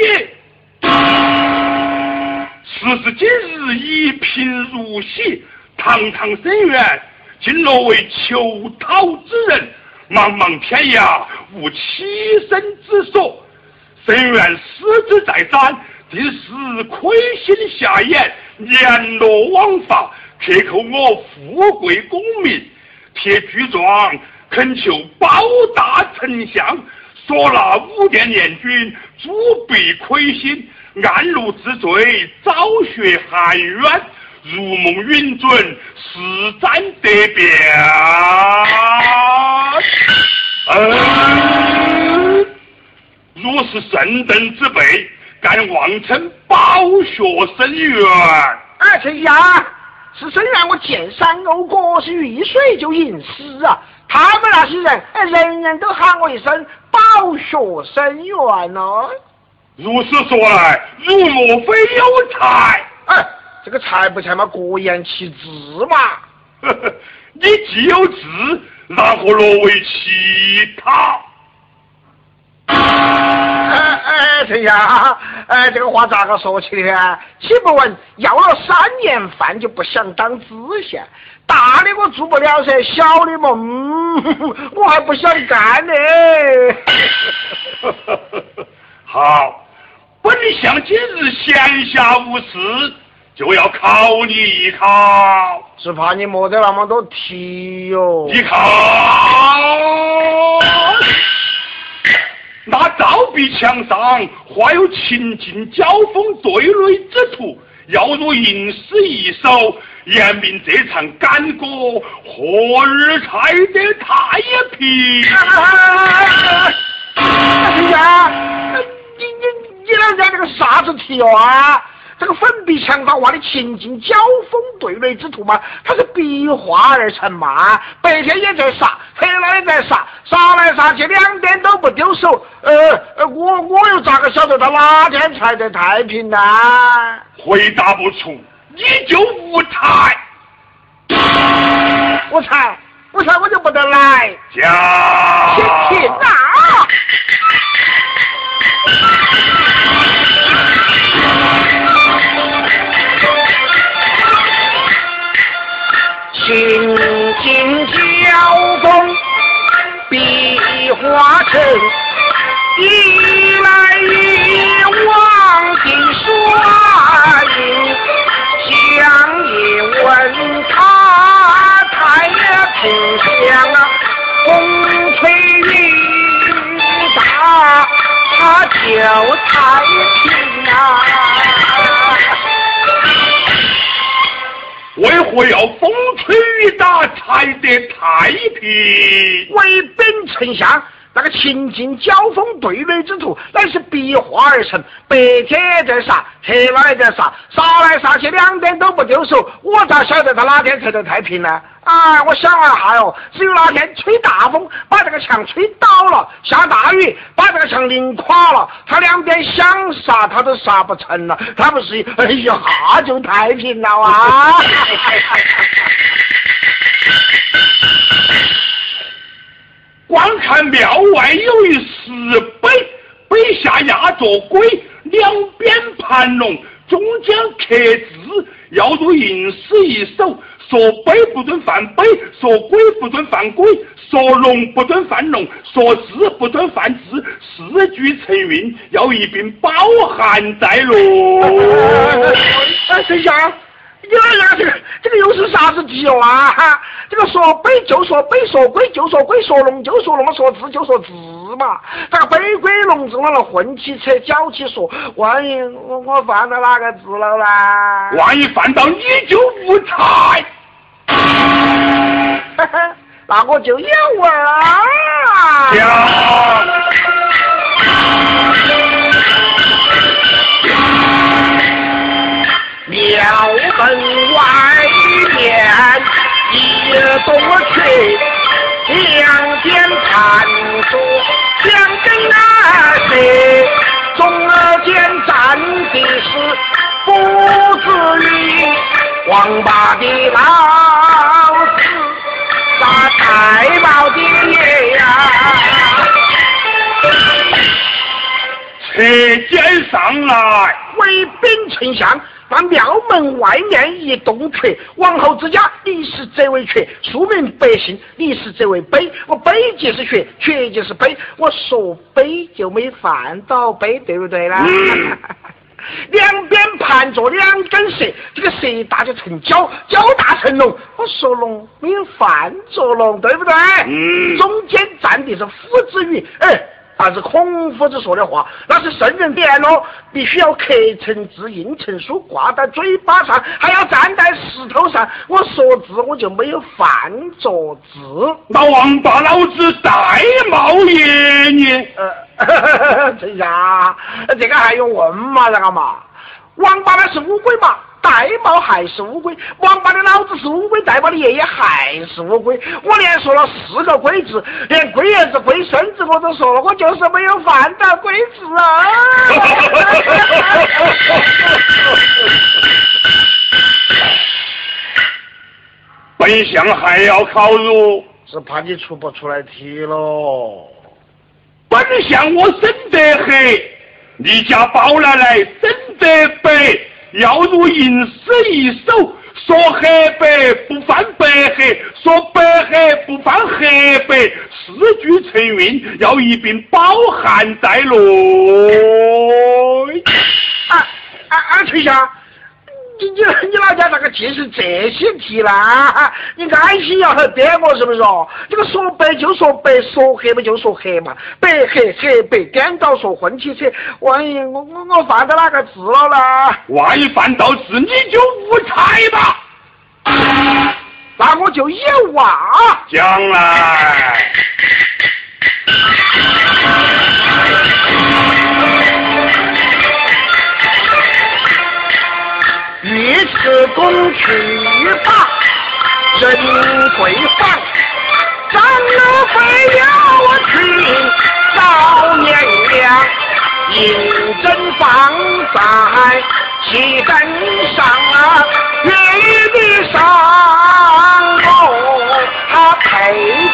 也。时至今日，一贫如洗，堂堂生源，今若为求讨之人，茫茫天涯无栖身之所，生源死之再三。定是亏心下眼，联络枉法，克扣我富贵功名，贴具状恳求包大丞相，索纳五殿联军，主笔亏心，暗入之罪，昭雪含冤，如梦允准，实战得变。嗯，若是圣灯之辈。敢妄称饱学生源？哎，丞相，是生源我见山欧国是遇水就吟诗啊！他们那些人，哎，人人都喊我一声饱学生源呢。如此说来，如莫非有才？哎，这个才不才嘛，各言其志嘛。呵呵，你既有志，然何若为其他？哎哎，丞相，哎，这个话咋个说起的？岂不闻要了三年饭就不想当知县？大的我做不了噻，小的嘛，嗯，我还不想干呢。好，本相今日闲暇无事，就要考你一考。只怕你没得那么多题哟。一考。那照壁墙上画有秦晋交锋对垒之图，要如吟诗一首，言明这场干戈何日才得太平？哎呀，你你你那家这个啥子题啊？这个粉笔墙上画的情景交锋对垒之图嘛，它是笔画而成嘛。白天也在杀，黑了也在杀，杀来杀去两边都不丢手。呃，我我又咋个晓得他哪天才得太平呢？回答不出，你就无才。无才，无才，我就不得来。驾，请啊！心经交锋，笔画成，一来一往尽刷印。想也问他，太平相啊，风吹雨打，他就太平啊。为何要风吹雨打才得太平？为本丞相，那个情境交锋对垒之徒，乃是笔画而成。白天也在杀，黑了也在杀，杀来杀去，两点都不丢手。我咋晓得他哪天才得太平呢？啊，我想了下哟，只有哪天吹大风，把这个墙吹倒了；下大雨，把这个墙淋垮了。他两边想杀，他都杀不成了。他不是一下就太平了啊？观看庙外有一石碑，碑下压着龟，两边盘龙，中间刻字，要入吟诗一首。说碑不准犯碑，说鬼不准犯鬼，说龙不准犯龙，说字不准犯字，四句成韵，要一并包含在 内。哎，丞相，你那这个这个又是啥子题啊？这个说北就说北，说鬼就说鬼，说龙就说龙，说字就说字嘛。这个北归龙字往那混起扯，搅起说，万一我我犯到哪个字了啦？万一犯到你就无才。那我就有啊。庙门外面一朵群，两边看着两根那谁，中间站的是不子玉，王八的老子，那戴帽的爷呀，车肩上来，威兵丞相。把庙门外面一洞阙，王侯之家，你是这位阙，庶民百姓，你是这位碑。我碑即是阙，阙即是碑。我说碑就没犯到碑，对不对啦？两边盘着两根蛇，这个蛇大就成蛟，蛟大成龙。我说龙没有犯着龙，对不对？嗯。中间站的是夫子鱼，哎。那是孔夫子说的话，那是圣人的言喽，必须要刻成字、印成书，挂在嘴巴上，还要站在石头上。我说字，我就没有犯着字。那王八老子戴帽爷呢？呃，丞相，这个还用问嘛？这个嘛，王八那是乌龟嘛？戴帽还是乌龟，王八的老子是乌龟，戴帽的爷爷还是乌龟。我连说了四个龟字，连龟儿子、龟孙子我都说了，我就是没有犯到龟字啊！本相还要考入，是怕你出不出来题喽。本相我生得黑，你家包奶奶生得白。要如吟诗一首，说黑白不翻白黑，说白黑不翻黑白，四句成韵，要一并包含在内。啊啊啊！丞相。你你你老家那个记是这些题啦？你安心要和点我是不是哦？这个说白就说白，说黑不就说黑嘛，白黑黑白颠倒说混起扯，万一我我我犯到哪个字了啦？万一犯到字，你就无才吧？那我就有啊！将来。公去吧，人归房，张了飞要去少年娘，银针放在旗杆上啊，月的上哦，他配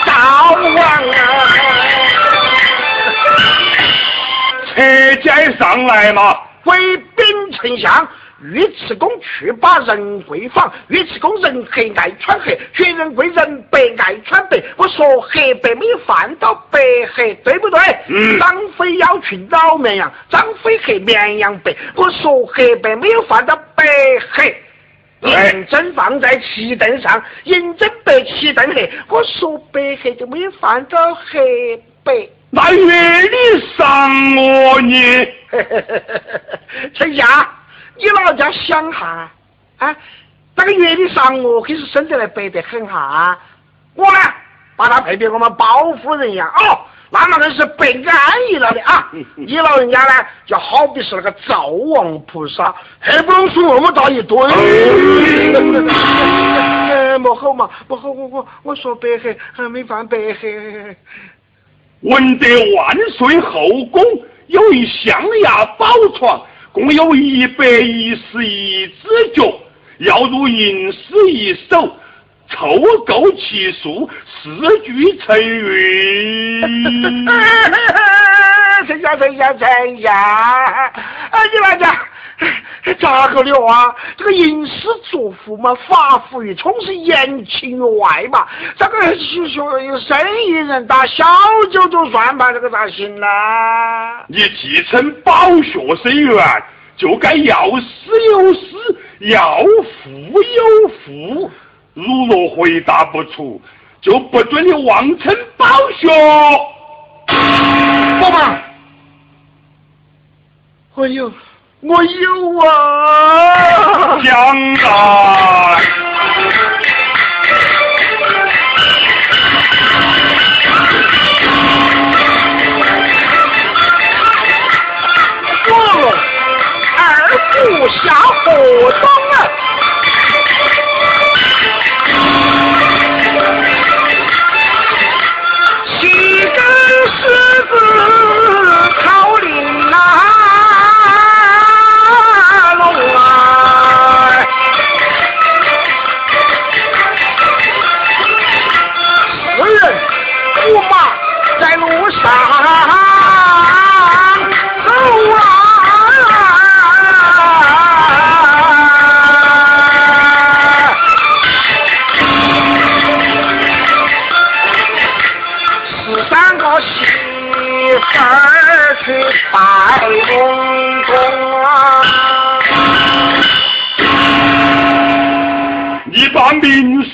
赵王啊，车接上来嘛，回禀丞相。尉迟恭去把人贵访，尉迟恭人黑爱穿黑，薛仁贵人白爱穿白。我说黑白没有犯到白黑，对不对？嗯。张飞要去老绵羊，张飞黑绵羊白。我说黑白没有犯到白黑。银针放在旗凳上，银针白，旗凳黑。我说白黑就没有犯到黑白。那月里赏我呢？丞相。你老人家想哈啊？那个月的嫦娥可是生得来白得很哈。我呢，把他配给我们包夫人一样哦，那那个是白安逸了的啊。你老人家呢，就好比是那个灶王菩萨，还不能说那么大一堆。莫吼嘛，不好我我我说白黑还没犯白黑。闻得万岁后宫有一象牙宝床。共有一百一十一只脚，要如吟诗一首，凑够其数，四句成韵。丞相，丞相，丞相！哎，你来讲。咋个了啊？这个吟诗作赋嘛，发乎于充，是言情于外嘛。这个是说生意人打小酒就算吧，这个咋行呢？你继承饱学生源，就该要诗有诗，要赋有赋。如若回答不出，就不准你妄称饱学。好嘛？哎呦！我有啊。将在二不下火烧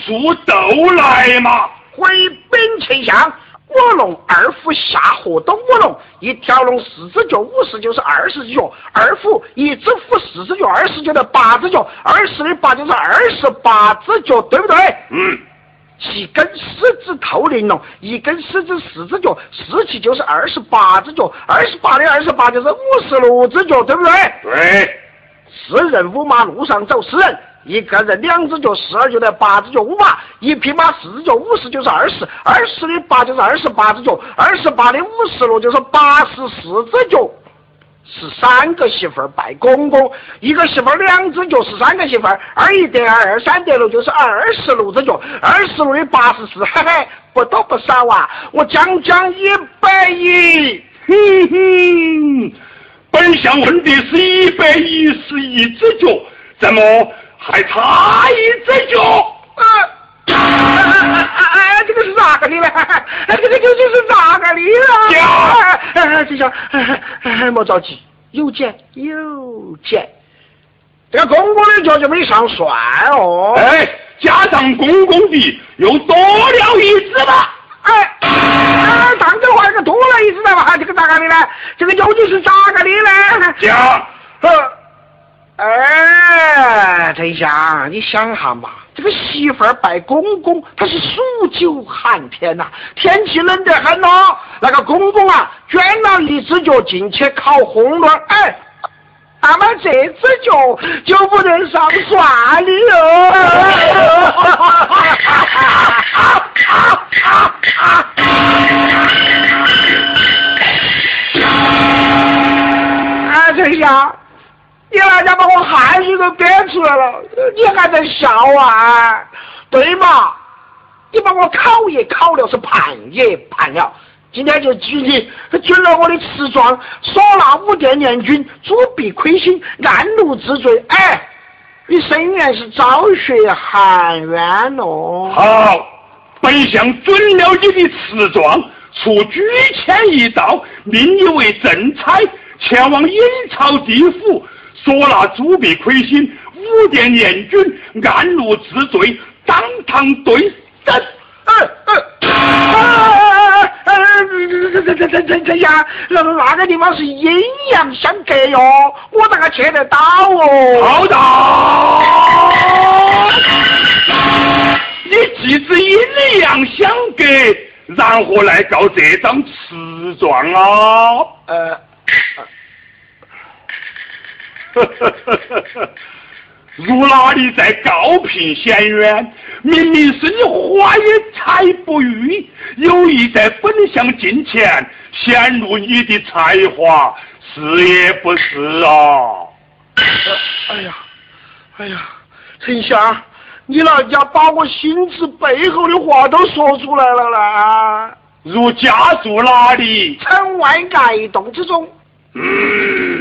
民宿都来嘛！回禀丞相，我龙二虎下河东，我龙一条龙四只脚，五十就是二十只脚；二虎一只虎四只脚，二十就得八只脚，二十的八就是二十八只脚，对不对？嗯。七根狮子头玲珑，一根狮子四只脚，四七就是二十八只脚，二十八的二十八就是五十六只脚，对不对？对。四人五马路上走，四人。一个人两只脚，十二就得八只脚五马，一匹马四只脚，五十就是二十，二十的八就是二十八只脚，二十八的五十六就是八十四只脚，是三个媳妇儿拜公公，一个媳妇儿两只脚是三个媳妇儿，二一得二，二三得六就是二十六只脚，二十六的八十四，嘿嘿，不多不少啊，我将将一百亿，哼哼，本相问的是一百一十一只脚，怎么？还差一只脚，哎哎这个是哪个的呢？哎，这个究竟是哪个的啊？哎，丞相，哎，莫着急，又见又见。这个公公的脚就没上算哦。哎，加上公公的又多了一只吧？哎，哎，当真话，这个多了一只了吧？这个咋个的呢？这个究竟是咋个的呢？讲，呃。哎，丞相，你想哈嘛，这个媳妇儿拜公公，他是数九寒天呐，天气冷得很咯。那个公公啊，捐了一只脚进去烤烘炉，哎，那么这只脚就不能上算的哟。哎，丞相。你那家把我汗水都憋出来了，你还在笑啊？对嘛？你把我考也考了，是判也判了，今天就拘你，准了我的词状，索纳五殿联军，铸币亏心，按奴治罪。哎，你深院是昭雪含冤喽？好，本相准了你的词状，出举签一道，命你为正差，前往阴曹地府。索纳铸币亏心，五殿联军暗路治罪，当堂对审。哎哎哎哎！这这这这这呀，那那个地方是阴阳相隔哟，我咋个去得到哦？好的。你既知阴阳相隔，然后来告这张词状啊？呃。呵呵呵呵呵，如哪里在高平县院？明明是你花也采不遇，有意在本相近前显露你的才华，是也不是啊？哎呀，哎呀，丞相，你那家把我心思背后的话都说出来了啦！如家住哪里？城外崖洞之中。嗯。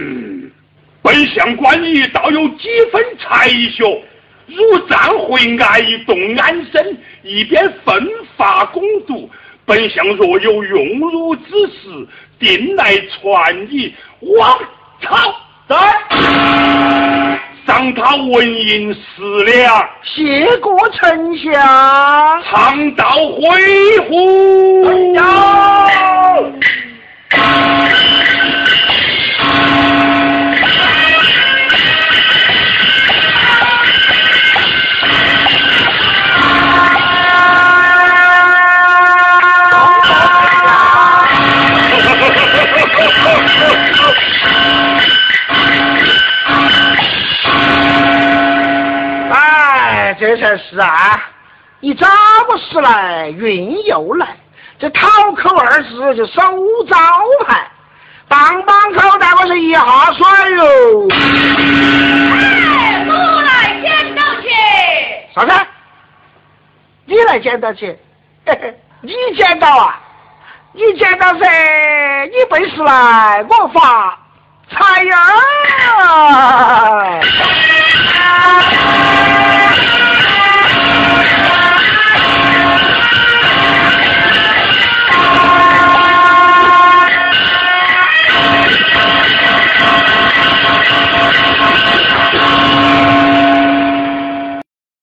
本相观你倒有几分才学，如暂回崖洞安身，一边奋发攻读。本相若有用武之时，定来传你。我操在，赏他纹银十两。谢过丞相，长刀回府。是啊，一招时来运又来，这讨口二字就手招牌，棒棒口袋我是一下甩哟。哎我来捡到去。啥子？你来捡到去？嘿嘿，你捡到啊？你捡到噻？你背时来，我发财呀！